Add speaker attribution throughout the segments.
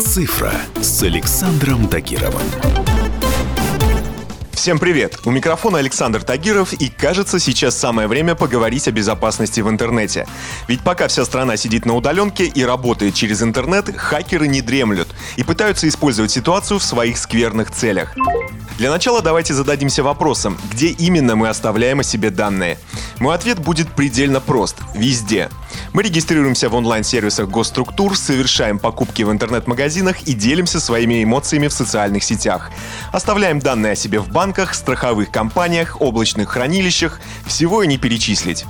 Speaker 1: «Цифра» с Александром Тагировым.
Speaker 2: Всем привет! У микрофона Александр Тагиров, и кажется, сейчас самое время поговорить о безопасности в интернете. Ведь пока вся страна сидит на удаленке и работает через интернет, хакеры не дремлют и пытаются использовать ситуацию в своих скверных целях. Для начала давайте зададимся вопросом, где именно мы оставляем о себе данные. Мой ответ будет предельно прост – везде. Мы регистрируемся в онлайн-сервисах госструктур, совершаем покупки в интернет-магазинах и делимся своими эмоциями в социальных сетях. Оставляем данные о себе в банках, страховых компаниях, облачных хранилищах, всего и не перечислить.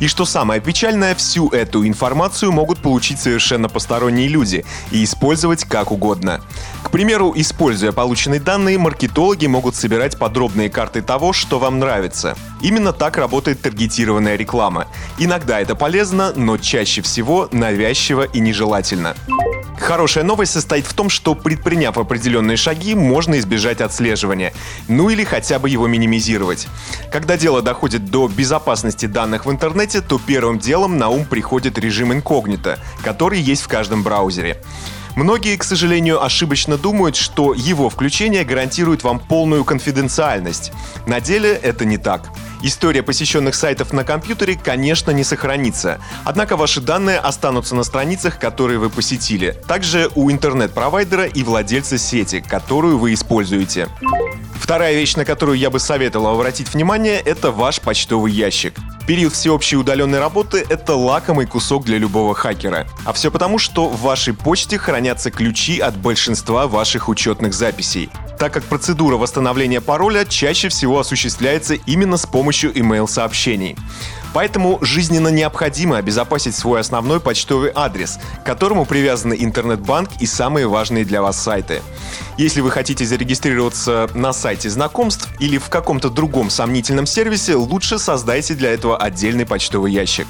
Speaker 2: И что самое печальное, всю эту информацию могут получить совершенно посторонние люди и использовать как угодно. К примеру, используя полученные данные, маркетологи могут собирать подробные карты того, что вам нравится. Именно так работает таргетированная реклама. Иногда это полезно, но чаще всего навязчиво и нежелательно. Хорошая новость состоит в том, что предприняв определенные шаги, можно избежать отслеживания, ну или хотя бы его минимизировать. Когда дело доходит до безопасности данных в интернете, то первым делом на ум приходит режим инкогнито, который есть в каждом браузере. Многие, к сожалению, ошибочно думают, что его включение гарантирует вам полную конфиденциальность. На деле это не так. История посещенных сайтов на компьютере, конечно, не сохранится. Однако ваши данные останутся на страницах, которые вы посетили. Также у интернет-провайдера и владельца сети, которую вы используете. Вторая вещь, на которую я бы советовал обратить внимание, это ваш почтовый ящик. Период всеобщей удаленной работы — это лакомый кусок для любого хакера. А все потому, что в вашей почте хранятся ключи от большинства ваших учетных записей так как процедура восстановления пароля чаще всего осуществляется именно с помощью email-сообщений. Поэтому жизненно необходимо обезопасить свой основной почтовый адрес, к которому привязаны интернет-банк и самые важные для вас сайты. Если вы хотите зарегистрироваться на сайте знакомств или в каком-то другом сомнительном сервисе, лучше создайте для этого отдельный почтовый ящик.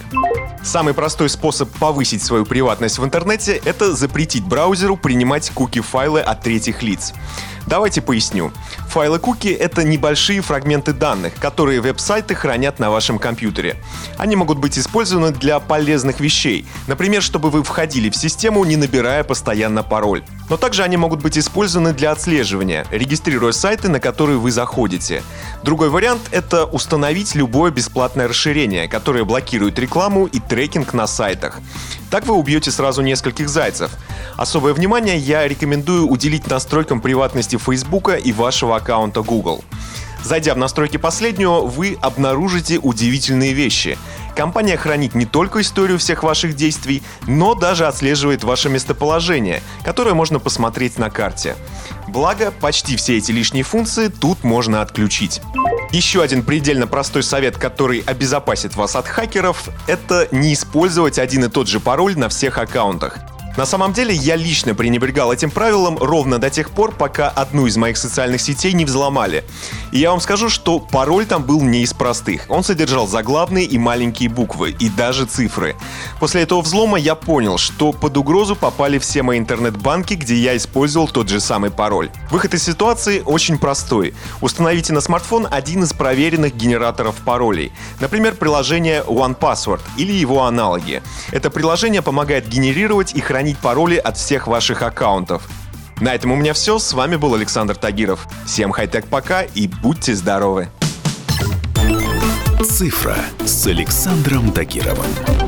Speaker 2: Самый простой способ повысить свою приватность в интернете – это запретить браузеру принимать куки-файлы от третьих лиц. Давайте поясню. Файлы куки — это небольшие фрагменты данных, которые веб-сайты хранят на вашем компьютере. Они могут быть использованы для полезных вещей, например, чтобы вы входили в систему, не набирая постоянно пароль. Но также они могут быть использованы для отслеживания, регистрируя сайты, на которые вы заходите. Другой вариант — это установить любое бесплатное расширение, которое блокирует рекламу и трекинг на сайтах. Так вы убьете сразу нескольких зайцев. Особое внимание я рекомендую уделить настройкам приватности Facebook и вашего аккаунта Google. Зайдя в настройки последнего, вы обнаружите удивительные вещи. Компания хранит не только историю всех ваших действий, но даже отслеживает ваше местоположение, которое можно посмотреть на карте. Благо, почти все эти лишние функции тут можно отключить. Еще один предельно простой совет, который обезопасит вас от хакеров, это не использовать один и тот же пароль на всех аккаунтах. На самом деле я лично пренебрегал этим правилом ровно до тех пор, пока одну из моих социальных сетей не взломали. И я вам скажу, что пароль там был не из простых. Он содержал заглавные и маленькие буквы, и даже цифры. После этого взлома я понял, что под угрозу попали все мои интернет-банки, где я использовал тот же самый пароль. Выход из ситуации очень простой. Установите на смартфон один из проверенных генераторов паролей. Например, приложение OnePassword или его аналоги. Это приложение помогает генерировать и хранить хранить пароли от всех ваших аккаунтов. На этом у меня все. С вами был Александр Тагиров. Всем хай-тек пока и будьте здоровы.
Speaker 1: Цифра с Александром Тагировым.